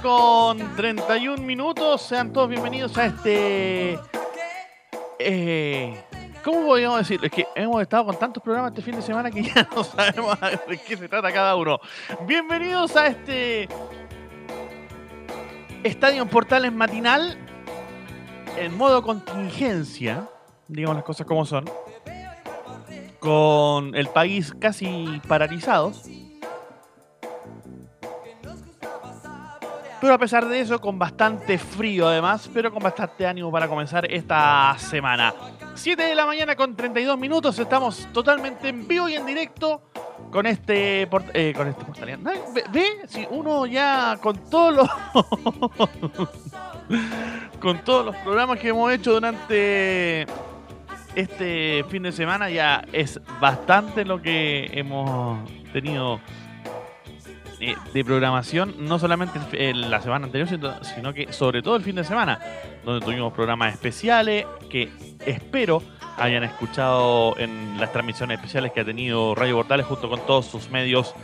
Con 31 minutos. Sean todos bienvenidos a este. Eh, ¿Cómo podríamos decir? Es que hemos estado con tantos programas este fin de semana que ya no sabemos de qué se trata cada uno. Bienvenidos a este. Estadio Portales matinal. En modo contingencia. Digamos las cosas como son. Con el país casi paralizado. Pero a pesar de eso, con bastante frío además, pero con bastante ánimo para comenzar esta semana. 7 de la mañana con 32 minutos, estamos totalmente en vivo y en directo con este, port- eh, con este portal. ¿Ve, ve? si uno ya con todos los con todos los programas que hemos hecho durante este fin de semana ya es bastante lo que hemos tenido eh, de programación, no solamente el- la semana anterior, sino, que sobre todo el fin de semana, donde tuvimos programas especiales que espero hayan escuchado en las transmisiones especiales que ha tenido Radio Portales junto con todos sus medios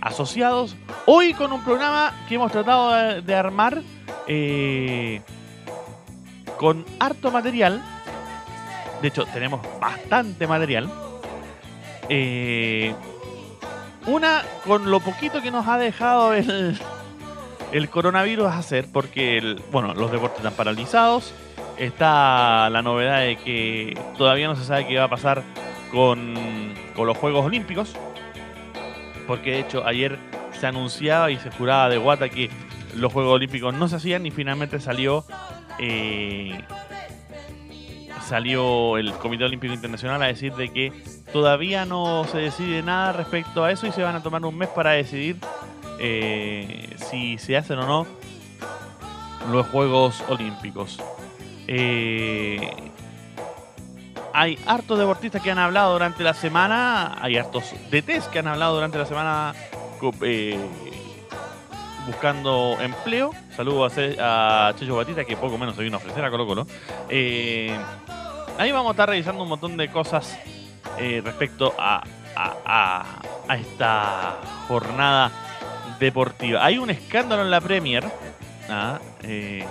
asociados. Hoy con un programa que hemos tratado de, de armar eh, con harto material. De hecho, tenemos bastante material. Eh, una, con lo poquito que nos ha dejado el, el coronavirus hacer, porque bueno, los deportes están paralizados. Está la novedad de que todavía no se sabe qué va a pasar con, con los Juegos Olímpicos. Porque de hecho ayer se anunciaba y se juraba de guata que los Juegos Olímpicos no se hacían y finalmente salió eh, salió el Comité Olímpico Internacional a decir de que todavía no se decide nada respecto a eso y se van a tomar un mes para decidir eh, si se hacen o no los Juegos Olímpicos. Eh, hay hartos deportistas que han hablado durante la semana, hay hartos DTs que han hablado durante la semana eh, buscando empleo. Saludos a, a Checho Batista, que poco menos se vino a ofrecer a Colo Colo. Eh, ahí vamos a estar revisando un montón de cosas eh, respecto a, a- esta jornada deportiva. Hay un escándalo en la Premier. ah, eh,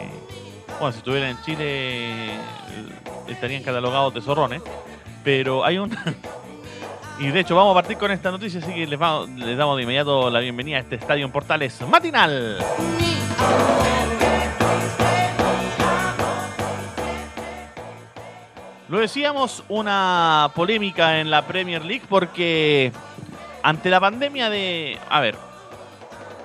bueno, si estuviera en Chile estarían catalogados de zorrones. Pero hay un... y de hecho vamos a partir con esta noticia, así que les, damos de inmediato la bienvenida a este Estadio en Portales matinal. Lo decíamos, una polémica en la Premier League porque ante la pandemia de... A ver,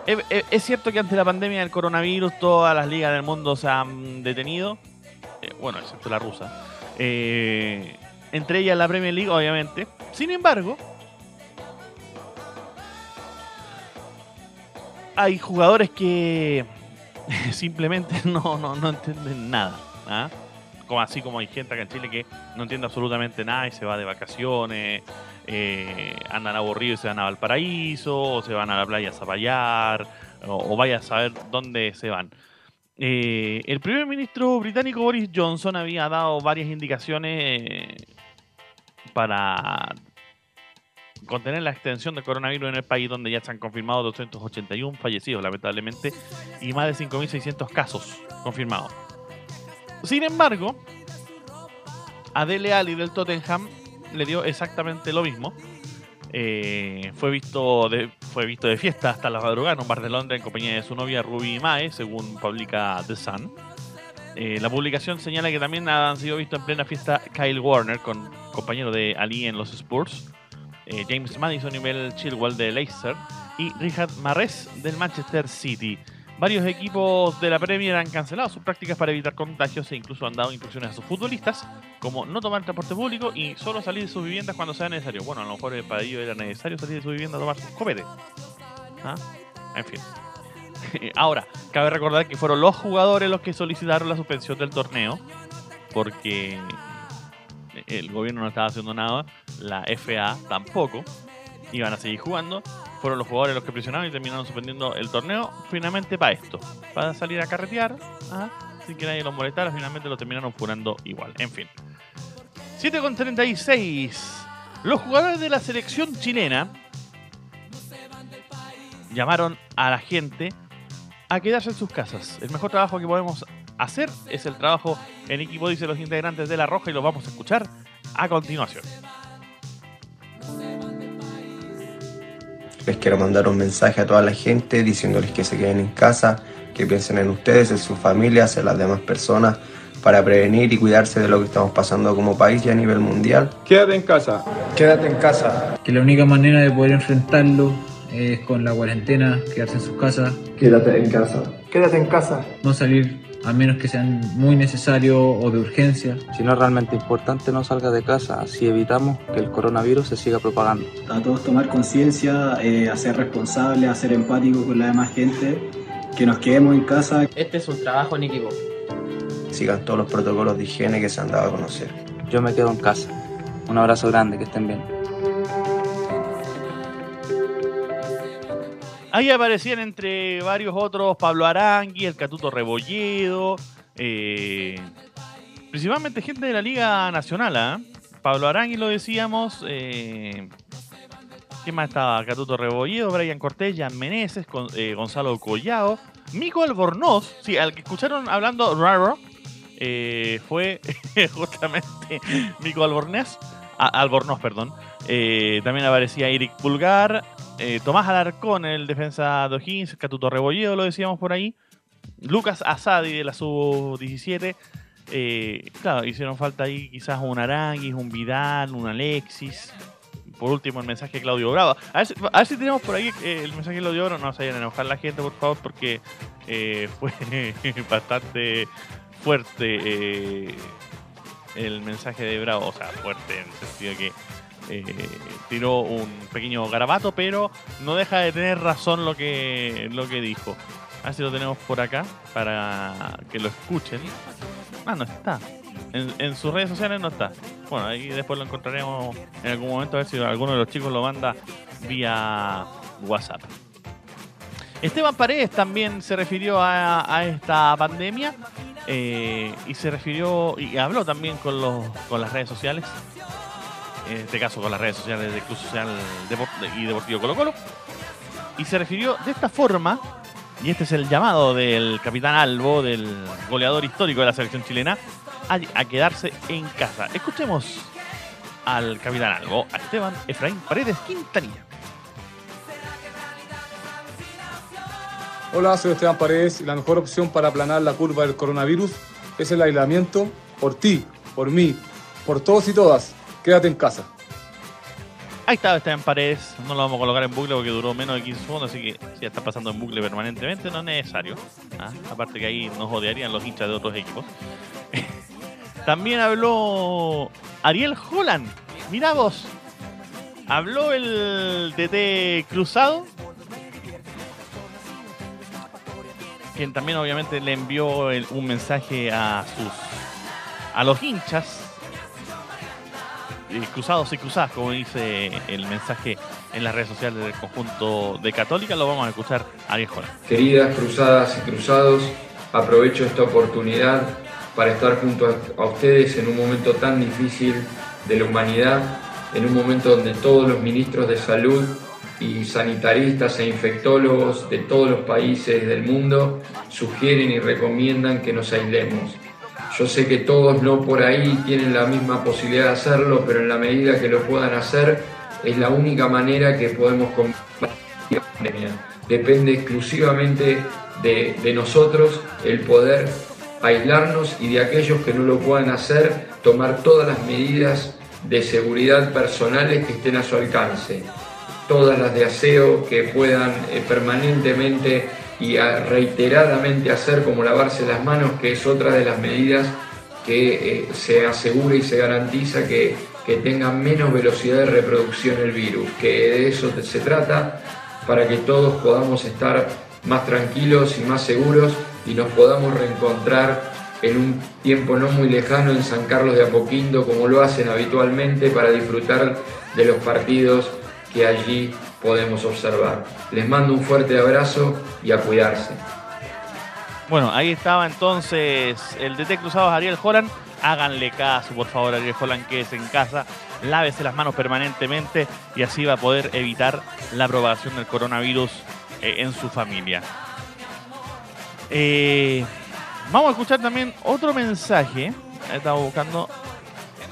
es, es- es cierto que ante la pandemia del coronavirus todas las ligas del mundo se han detenido, eh, bueno, excepto la rusa, Eh, entre ellas la Premier League, obviamente. Sin embargo, hay jugadores que simplemente no, no, no entienden nada. ¿ah? Como así como hay gente acá en Chile que no entiende absolutamente nada y se va de vacaciones, eh, andan aburridos y se van a Valparaíso, o se van a la playa a Zapallar, o, vaya a saber dónde se van. Eh, el primer ministro británico Boris Johnson había dado varias indicaciones eh, para contener la extensión del coronavirus en el país, donde ya se han confirmado 281 fallecidos, lamentablemente, y más de 5.600 casos confirmados. Sin embargo, a Dele Alli del Tottenham le dio exactamente lo mismo. Eh, fue, visto de, fue visto de fiesta hasta la madrugada en un bar de Londres en compañía de su novia Ruby Mae, según publica The Sun. Eh, la publicación señala que también han sido vistos en plena fiesta Kyle Warner, con compañero de Ali en los Spurs, eh, James Madison y Mel Chilwell de Leicester, y Richard Mahrez del Manchester City. Varios equipos de la Premier han cancelado sus prácticas para evitar contagios e incluso han dado instrucciones a sus futbolistas como no tomar transporte público y solo salir de sus viviendas cuando sea necesario. Bueno, a lo mejor para ellos era necesario salir de su vivienda a tomar sus. ¿Ah? En fin. Ahora, cabe recordar que fueron los jugadores los que solicitaron la suspensión del torneo porque el gobierno no estaba haciendo nada, la FA tampoco, iban a seguir jugando. Fueron los jugadores los que presionaron y terminaron suspendiendo el torneo finalmente para esto, para salir a carretear, ¿ah? sin que nadie los molestara, finalmente lo terminaron furando igual. En fin. 7 con 36. Los jugadores de la selección chilena llamaron a la gente a quedarse en sus casas. El mejor trabajo que podemos hacer es el trabajo en equipo, dicen los integrantes de La Roja, y los vamos a escuchar a continuación. Les quiero mandar un mensaje a toda la gente diciéndoles que se queden en casa, que piensen en ustedes, en sus familias, en las demás personas, para prevenir y cuidarse de lo que estamos pasando como país y a nivel mundial. Quédate en casa. Quédate en casa. que la única manera de poder enfrentarlo es con la cuarentena, quedarse en sus casas, Quédate en casa. Quédate en casa. no salir a menos que sean muy necesarios o de urgencia. Si no es realmente importante, no salga de casa, así evitamos que el coronavirus se siga propagando. a todos tomar conciencia, eh, a ser responsables, a ser empáticos con la demás gente, que nos quedemos en casa. Este es un trabajo en equipo. Sigan todos los protocolos de higiene que se han dado a conocer. Yo me quedo en casa. Un abrazo grande, que estén bien. Ahí aparecían entre varios otros Pablo Arangui, el Catuto Rebolledo, eh, principalmente gente de la Liga Nacional. ¿ah? Pablo Arangui lo decíamos. Eh, ¿Quién más estaba? Catuto Rebolledo, Brian Cortés, Jan Meneses, Con- eh, Gonzalo Collado, Mico Albornoz, sí, al que escucharon hablando raro, eh, fue justamente Mico Albornoz, Albornoz, perdón. También aparecía Eric Pulgar, eh, Tomás Alarcón, el defensa de O'Higgins, Catuto Rebolledo, lo decíamos por ahí. Lucas Asadi de la sub-17. Eh, claro, hicieron falta ahí quizás un Aranguis, un Vidal, un Alexis. Por último, el mensaje de Claudio Bravo. A ver, si, tenemos por ahí eh, el mensaje de Claudio Bravo. No se vayan a enojar la gente, por favor, porque fue bastante fuerte el mensaje de Bravo. O sea, fuerte en el sentido que eh, tiró un pequeño garabato, pero no deja de tener razón lo que, lo que dijo. A ver si lo tenemos por acá para que lo escuchen. Ah, no está. En, en sus redes sociales no está. Bueno, ahí después lo encontraremos en algún momento a ver si alguno de los chicos lo manda vía WhatsApp. Esteban Paredes también se refirió a, a esta pandemia eh, y se refirió y habló también con, los, con las redes sociales en este caso con las redes sociales del Club Social y Deportivo Colo Colo, y se refirió de esta forma, y este es el llamado del capitán Albo, del goleador histórico de la selección chilena, a, a quedarse en casa. Escuchemos al capitán Albo, a Esteban Efraín Paredes Quintanilla. Hola, soy Esteban Paredes y la mejor opción para aplanar la curva del coronavirus es el aislamiento por ti, por mí, por todos y todas. Quédate en casa. Ahí estaba Esteban Paredes, no lo vamos a colocar en bucle porque duró menos de 15 segundos, así que si ya está pasando en bucle permanentemente, no es necesario. ¿ah? Aparte que ahí nos odiarían los hinchas de otros equipos. También habló Ariel Holland. Mira vos. Habló el DT Cruzado. Quien también obviamente le envió un mensaje a sus a los hinchas cruzados y cruzadas, como dice el mensaje en las redes sociales del conjunto de Católica, lo vamos a escuchar a Ariel. Queridas cruzadas y cruzados, aprovecho esta oportunidad para estar junto a, a ustedes en un momento tan difícil de la humanidad, en un momento donde todos los ministros de salud y sanitaristas e infectólogos de todos los países del mundo sugieren y recomiendan que nos aislemos. Yo sé que todos no por ahí tienen la misma posibilidad de hacerlo, pero en la medida que lo puedan hacer, es la única manera que podemos combatir la pandemia. Depende exclusivamente de, nosotros el poder aislarnos y de aquellos que no lo puedan hacer, tomar todas las medidas de seguridad personales que estén a su alcance. Todas las de aseo que puedan eh, permanentemente y a reiteradamente hacer como lavarse las manos, que es otra de las medidas que eh, se asegura y se garantiza que, que tenga menos velocidad de reproducción el virus, que de eso se trata para que todos podamos estar más tranquilos y más seguros y nos podamos reencontrar en un tiempo no muy lejano en San Carlos de Apoquindo como lo hacen habitualmente para disfrutar de los partidos que allí podemos observar. Les mando un fuerte abrazo y a cuidarse. Bueno, ahí estaba entonces el DT Cruzados Ariel Holland. Háganle caso, por favor, Ariel Holland, que es en casa. Lávese las manos permanentemente y así va a poder evitar la propagación del coronavirus eh, en su familia. Eh, vamos a escuchar también otro mensaje. Estaba buscando.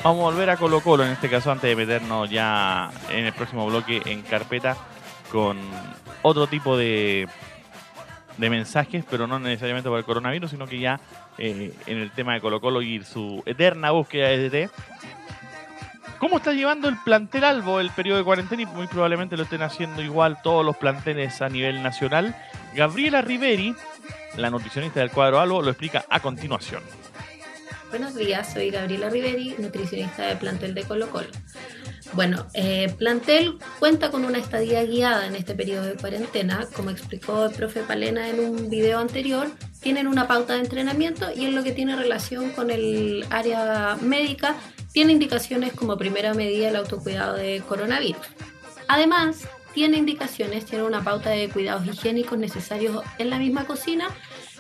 Vamos a volver a Colo Colo en este caso antes de meternos ya en el próximo bloque en carpeta con otro tipo de, de mensajes, pero no necesariamente por el coronavirus, sino que ya eh, en el tema de Colo Colo y su eterna búsqueda de DT. ¿Cómo está llevando el plantel Albo el periodo de cuarentena? Y muy probablemente lo estén haciendo igual todos los planteles a nivel nacional. Gabriela Riveri, la nutricionista del cuadro Albo, lo explica a continuación. Buenos días, soy Gabriela Riveri, nutricionista de plantel de Colo Colo. Bueno, eh, Plantel cuenta con una estadía guiada en este periodo de cuarentena. Como explicó el profe Palena en un video anterior, tienen una pauta de entrenamiento y en lo que tiene relación con el área médica, tiene indicaciones como primera medida el autocuidado de coronavirus. Además, tiene indicaciones, tiene una pauta de cuidados higiénicos necesarios en la misma cocina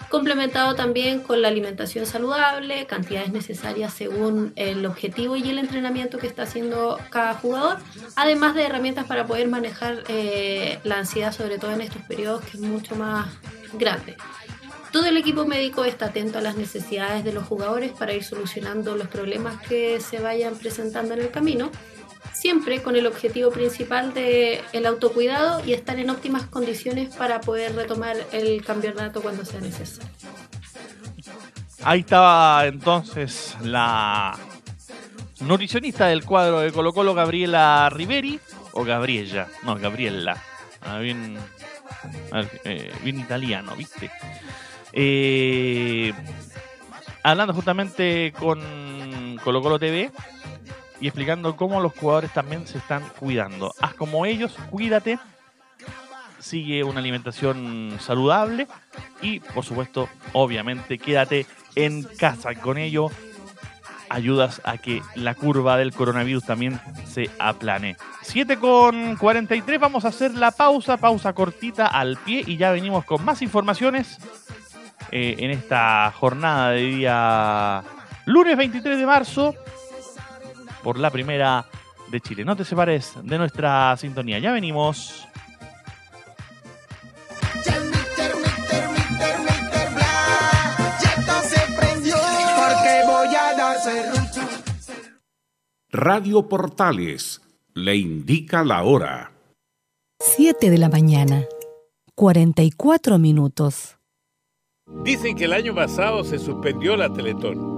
complementado también con la alimentación saludable, cantidades necesarias según el objetivo y el entrenamiento que está haciendo cada jugador, además de herramientas para poder manejar eh, la ansiedad, sobre todo en estos periodos que es mucho más grande. Todo el equipo médico está atento a las necesidades de los jugadores para ir solucionando los problemas que se vayan presentando en el camino siempre con el objetivo principal de el autocuidado y estar en óptimas condiciones para poder retomar el campeonato cuando sea necesario. Ahí estaba entonces la nutricionista del cuadro de Colo Colo, Gabriela Riveri, o Gabriella, no, Gabriela, ah, bien, a ver, eh, bien italiano, ¿viste? Eh, hablando justamente con Colo Colo TV, y explicando cómo los jugadores también se están cuidando. Haz como ellos, cuídate, sigue una alimentación saludable y por supuesto, obviamente, quédate en casa. Con ello ayudas a que la curva del coronavirus también se aplane. 7 con 43, vamos a hacer la pausa, pausa cortita al pie y ya venimos con más informaciones eh, en esta jornada de día lunes 23 de marzo por la primera de Chile. No te separes de nuestra sintonía. Ya venimos. Radio Portales le indica la hora. 7 de la mañana, 44 minutos. Dicen que el año pasado se suspendió la Teletón,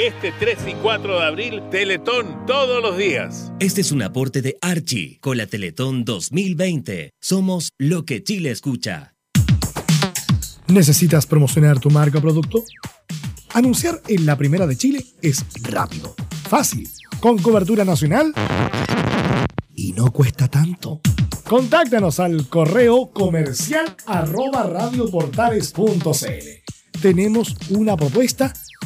Este 3 y 4 de abril, Teletón todos los días. Este es un aporte de Archie con la Teletón 2020. Somos lo que Chile escucha. ¿Necesitas promocionar tu marca o producto? Anunciar en la primera de Chile es rápido, fácil, con cobertura nacional y no cuesta tanto. Contáctanos al correo comercial arroba radioportales.cl. Tenemos una propuesta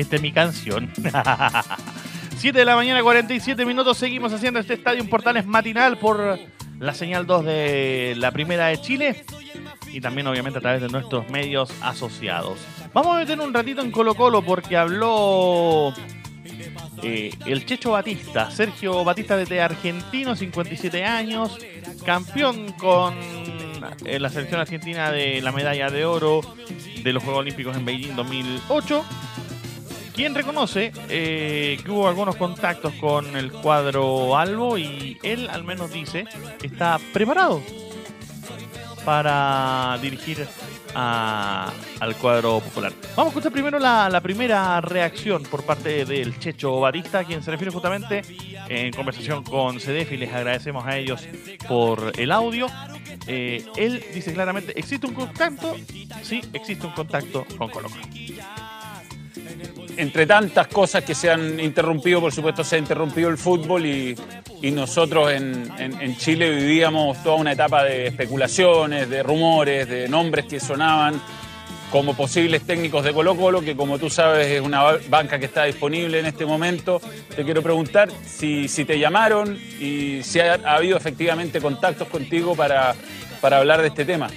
Esta es mi canción. 7 de la mañana, 47 minutos. Seguimos haciendo este estadio Portales matinal por la señal 2 de la Primera de Chile y también, obviamente, a través de nuestros medios asociados. Vamos a meter un ratito en Colo Colo porque habló eh, el Checho Batista, Sergio Batista desde argentino, 57 años, campeón con eh, la selección argentina de la medalla de oro de los Juegos Olímpicos en Beijing 2008 quien reconoce eh, que hubo algunos contactos con el cuadro Albo y él al menos dice que está preparado para dirigir al cuadro popular. Vamos a escuchar primero la, primera reacción por parte del Checho Batista, quien se refiere justamente en conversación con CDF y les agradecemos a ellos por el audio. Eh, él dice claramente, ¿existe un contacto? Sí, existe un contacto con Colo Colo. Entre tantas cosas que se han interrumpido, por supuesto se ha interrumpido el fútbol y, nosotros en, Chile vivíamos toda una etapa de especulaciones, de rumores, de nombres que sonaban como posibles técnicos de Colo Colo, que como tú sabes es una ba- banca que está disponible en este momento. Te quiero preguntar si, te llamaron y si ha, ha habido efectivamente contactos contigo para hablar de este tema.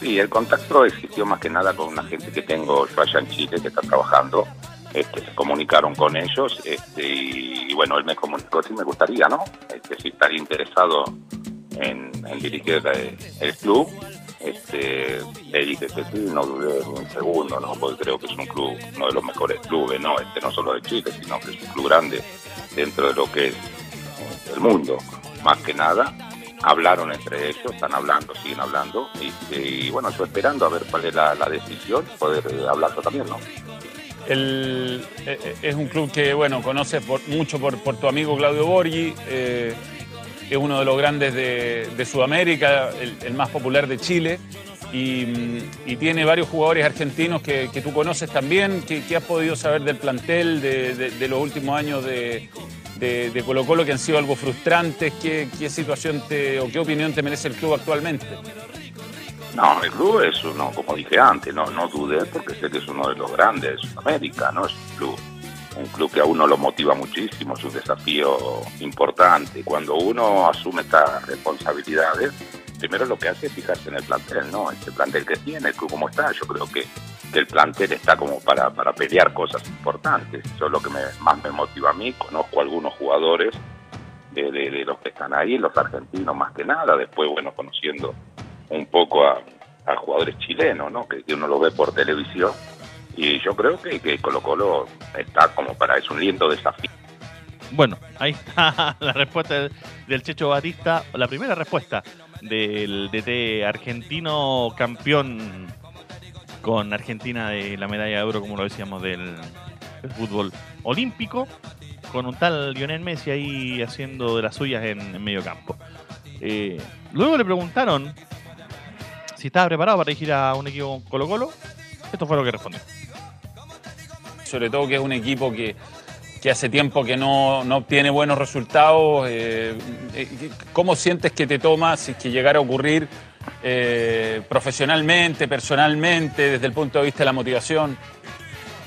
Sí, el contacto existió más que nada con una gente que tengo yo allá en Chile que está trabajando. Este, se comunicaron con ellos este, y, bueno, él me comunicó si me gustaría, ¿no? Este, si estaría interesado en, en dirigir eh, el club. Este, le dije que sí, no dudé un segundo, ¿no? Porque creo que es un club, uno de los mejores clubes, ¿no? Este, no solo de Chile, sino que es un club grande dentro de lo que es el mundo, más que nada hablaron entre ellos, están hablando, siguen hablando, y, bueno, yo esperando a ver cuál es la, decisión, poder eh, hablarlo también, ¿no? El- eh, eh, es un club que, bueno, conoces por- mucho por, tu amigo Claudio Borghi, eh, es uno de los grandes de, Sudamérica, el más popular de Chile, y, tiene varios jugadores argentinos que, que tú conoces también. ¿Qué, has podido saber del plantel, de, los últimos años de, de- Colo Colo que han sido algo frustrantes? ¿Qué, qué situación te, o qué opinión te merece el club actualmente? No, el club es uno, como dije antes, no, no dudé porque sé que es uno de los grandes de Sudamérica, ¿no? Es un club, un club que a uno lo motiva muchísimo, es un desafío importante. Cuando uno asume estas responsabilidades, primero lo que hace es fijarse en el plantel, ¿no? Este plantel que tiene, el club como está, yo creo que, que el plantel está como para, para pelear cosas importantes. Eso es lo que me- más me motiva a mí. Conozco algunos jugadores de, de- de los que están ahí, los argentinos más que nada, después, bueno, conociendo un poco a, a jugadores chilenos, ¿no? Que, que uno lo ve por televisión. Y yo creo que, que Colo Colo está como para, es un lindo desafío. Bueno, ahí está la respuesta del, Checho Batista, la primera respuesta del DT argentino campeón con Argentina de la medalla de oro, como lo decíamos, del, fútbol olímpico, con un tal Lionel Messi ahí haciendo de las suyas en, en medio campo. Eh, luego le preguntaron si estaba preparado para dirigir a un equipo Colo Colo. Esto fue lo que respondió. sobre todo que es un equipo que, que hace tiempo que no, no obtiene buenos resultados. eh, eh, ¿Cómo sientes que te toma si es que llegara a ocurrir eh, profesionalmente, personalmente, desde el punto de vista de la motivación?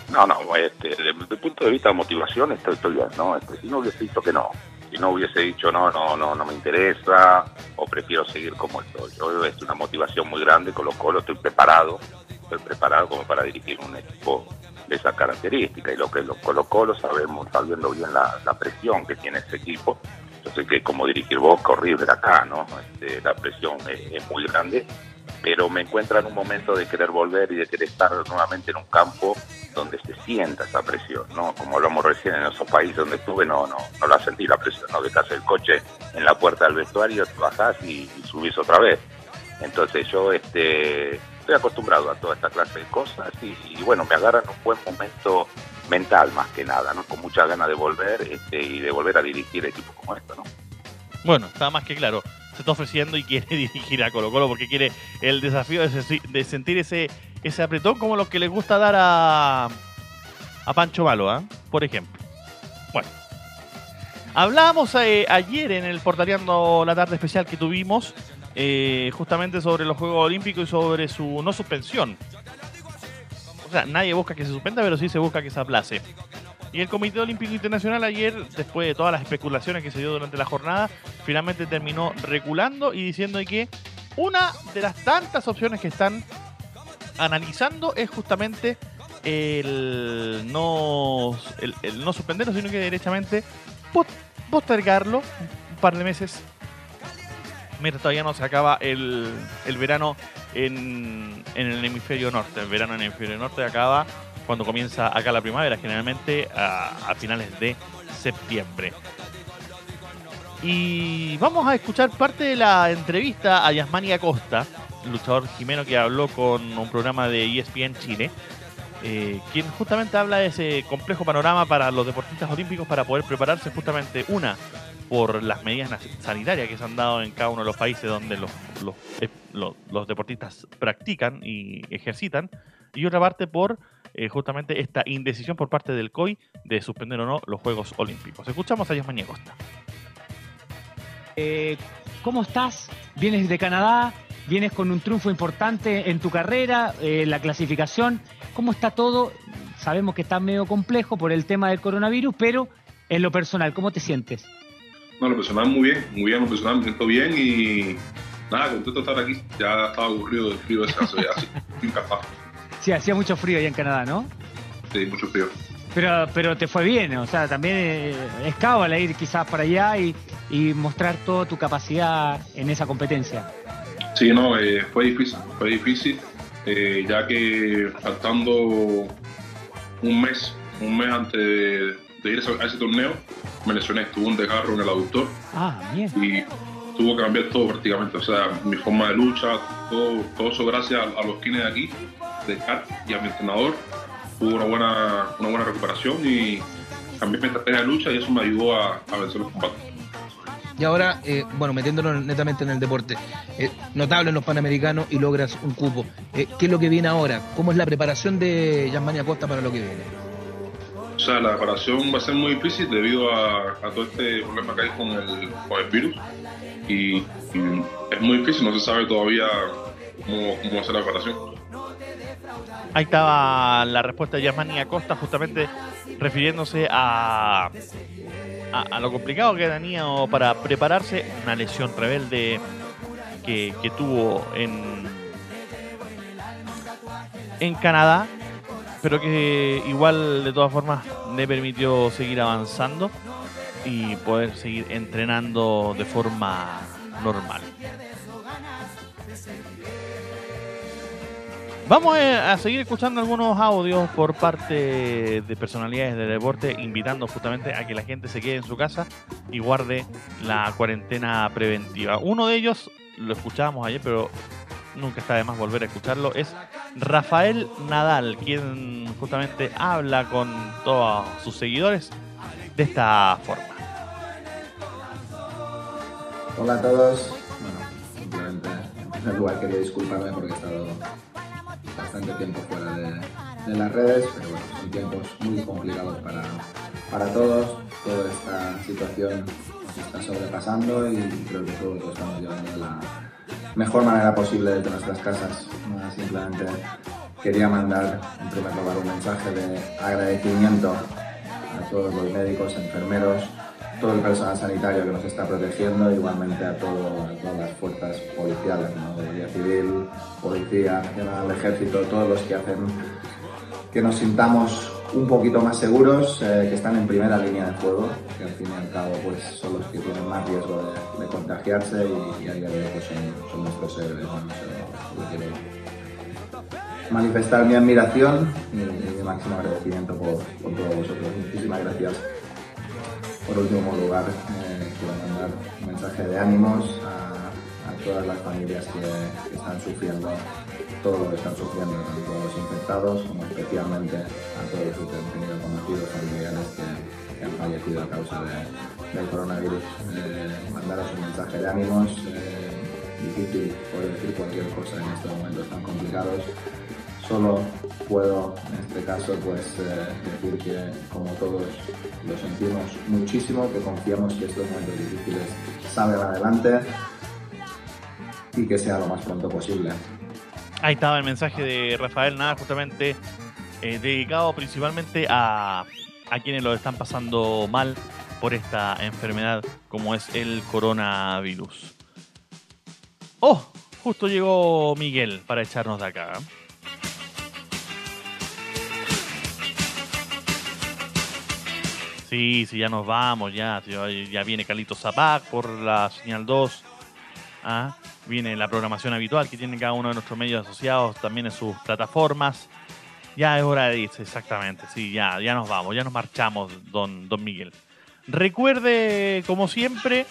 No, no, este, desde el punto de vista de motivación estoy, estoy bien, ¿no? Este, si no hubiese dicho que no. Si no hubiese dicho no, no, no, no me interesa o prefiero seguir como estoy. Yo es una motivación muy grande, Colo Colo, estoy preparado, estoy preparado como para dirigir un equipo esa característica y lo que los Colo Colo sabemos, sabiendo bien la, la presión que tiene ese equipo. Yo sé que como dirigir Boca horrible acá, ¿no? Este, la presión es, es muy grande, pero me encuentro en un momento de querer volver y de querer estar nuevamente en un campo donde se sienta esa presión, ¿no? Como hablamos recién en esos países donde estuve, no, no, no la sentí la presión, ¿no? Dejas el coche en la puerta del vestuario, bajás y, y subís otra vez. Entonces yo este, estoy acostumbrado a toda esta clase de cosas y, bueno, me agarran un buen momento mental más que nada, ¿no? Con muchas ganas de volver este, y de volver a dirigir equipos como esto, ¿no? Bueno, está más que claro. Se está ofreciendo y quiere dirigir a Colo Colo porque quiere el desafío de sentir ese, ese apretón como los que les gusta dar a, a Pancho Malo, ¿ah? por ejemplo. Bueno. Hablábamos eh, ayer en el Portaleando la tarde especial que tuvimos eh, justamente sobre los Juegos Olímpicos y sobre su no suspensión. O sea, nadie busca que se suspenda, pero sí se busca que se aplace. Y el Comité Olímpico Internacional ayer, después de todas las especulaciones que se dio durante la jornada, finalmente terminó reculando y diciendo que una de las tantas opciones que están analizando es justamente el no, el, el no suspenderlo, sino que derechamente pos- postergarlo un par de meses mientras todavía no se acaba el, el verano en, en el hemisferio norte. El verano en el hemisferio norte acaba cuando comienza acá la primavera, generalmente a, finales de septiembre. Y vamos a escuchar parte de la entrevista a Yasmani Acosta, luchador jimeno que habló con un programa de ESPN Chile, eh, quien justamente habla de ese complejo panorama para los deportistas olímpicos para poder prepararse justamente una por las medidas sanitarias que se han dado en cada uno de los países donde los, los, los- los deportistas practican y ejercitan, y otra parte por eh, justamente esta indecisión por parte del COI de suspender o no los Juegos Olímpicos. Escuchamos a Yasmani Acosta. Eh, ¿Cómo estás? Vienes de Canadá, vienes con un triunfo importante en tu carrera, eh, la clasificación. ¿Cómo está todo? Sabemos que está medio complejo por el tema del coronavirus, pero en lo personal, ¿cómo te sientes? No, lo personal muy bien, muy bien, lo personal me siento bien y nada, contento de estar aquí. Ya estaba aburrido del frío ese hace, hace incapaz. Sí, hacía mucho frío allá en Canadá, ¿no? Sí, mucho frío. Pero, pero te fue bien, o sea, también eh, es cábala ir quizás para allá y, y mostrar toda tu capacidad en esa competencia. Sí, no, eh, fue difícil, fue difícil, eh, ya que faltando un mes, un mes antes de, de ir a ese, a ese torneo, me lesioné, tuve un desgarro en el aductor Ah, bien. y tuvo que cambiar todo prácticamente, o sea, mi forma de lucha, todo, todo eso gracias a, a los kines de aquí, de CAT y a mi entrenador, tuve una buena, una buena recuperación y cambié mi estrategia de lucha y eso me ayudó a, a vencer los combates. Y ahora, eh, bueno, metiéndonos netamente en el deporte, eh, notable en los Panamericanos y logras un cupo. Eh, ¿Qué es lo que viene ahora? ¿Cómo es la preparación de Yasmani Acosta para lo que viene? O sea, la preparación va a ser muy difícil debido a, todo este problema que hay con el, con el virus. Y, es muy difícil, no se sabe todavía cómo, cómo ser la preparación. Ahí estaba la respuesta de Yasmani Acosta, justamente refiriéndose a, a, a lo complicado que tenía para prepararse una lesión rebelde que, que tuvo en, en Canadá, pero que igual de todas formas le permitió seguir avanzando y poder seguir entrenando de forma normal. Vamos a seguir escuchando algunos audios por parte de personalidades del deporte, invitando justamente a que la gente se quede en su casa y guarde la cuarentena preventiva. Uno de ellos, lo escuchábamos ayer, pero nunca está de más volver a escucharlo, es Rafael Nadal, quien justamente habla con todos sus seguidores de esta forma. Hola a todos. Bueno, simplemente en primer lugar quería disculparme porque he estado bastante tiempo fuera de, las redes, pero bueno, son tiempos muy complicados para, para todos. Toda esta situación nos está sobrepasando y creo que todos lo estamos llevando de la mejor manera posible desde nuestras casas. Simplemente quería mandar en primer lugar un mensaje de agradecimiento a todos los médicos, enfermeros todo el personal sanitario que nos está protegiendo, igualmente a, todas las fuerzas policiales, ¿no? Guardia Civil, Policía Nacional, Ejército, todos los que hacen que nos sintamos un poquito más seguros, eh, que están en primera línea de fuego, que al fin y al cabo pues, son los que tienen más riesgo de, contagiarse y, y a día de hoy pues, son, son nuestros héroes. ¿no? Yo quiero manifestar mi admiración y, mi máximo agradecimiento por, por todos vosotros. Muchísimas gracias. Por último lugar, eh, quiero mandar un mensaje de ánimos a, todas las familias que, que están sufriendo todo lo que están sufriendo, tanto los infectados como especialmente todos han tenido conocidos familiares que, que han fallecido a causa de- del coronavirus. Eh, mandaros un mensaje de ánimos. eh, difícil poder decir cualquier cosa en estos momentos tan complicados. Solo puedo, en este caso, pues eh, decir que como todos lo sentimos muchísimo, que confiamos que estos momentos difíciles salgan adelante y que sea lo más pronto posible. Ahí estaba el mensaje de Rafael Nada, justamente eh, dedicado principalmente a, a quienes lo están pasando mal por esta enfermedad como es el coronavirus. Oh, justo llegó Miguel para echarnos de acá. Sí, sí, ya nos vamos, ya. Ya viene Carlito Zapac por la señal 2. Ah, viene la programación habitual que tiene cada uno de nuestros medios asociados también en sus plataformas. Ya es hora de irse, exactamente. Sí, ya, ya nos vamos, ya nos marchamos, don, don Miguel. Recuerde, como siempre,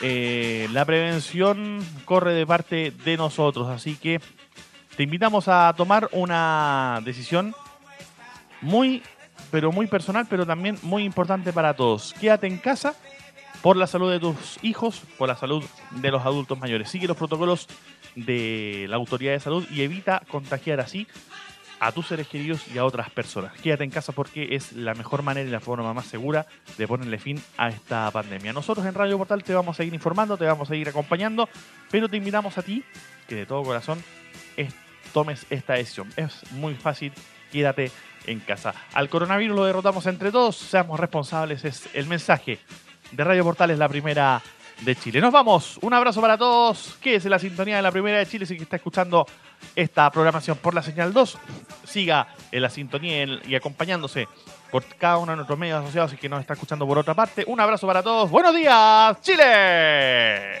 eh, la prevención corre de parte de nosotros, así que te invitamos a tomar una decisión muy, pero muy personal, pero también muy importante para todos. Quédate en casa por la salud de tus hijos, por la salud de los adultos mayores. Sigue los protocolos de la autoridad de salud y evita contagiar así a tus seres queridos y a otras personas. Quédate en casa porque es la mejor manera y la forma más segura de ponerle fin a esta pandemia. Nosotros en Radio Portal te vamos a seguir informando, te vamos a seguir acompañando, pero te invitamos a ti que de todo corazón es- tomes esta decisión. Es muy fácil, quédate en casa. Al coronavirus lo derrotamos entre todos, seamos responsables, es el mensaje de Radio Portal, es la primera de Chile. Nos vamos, un abrazo para todos, que es la sintonía de la primera de Chile, si está escuchando esta programación por la señal 2, siga en la sintonía y acompañándose por cada uno de nuestros medios asociados y que nos está escuchando por otra parte. Un abrazo para todos, buenos días, Chile.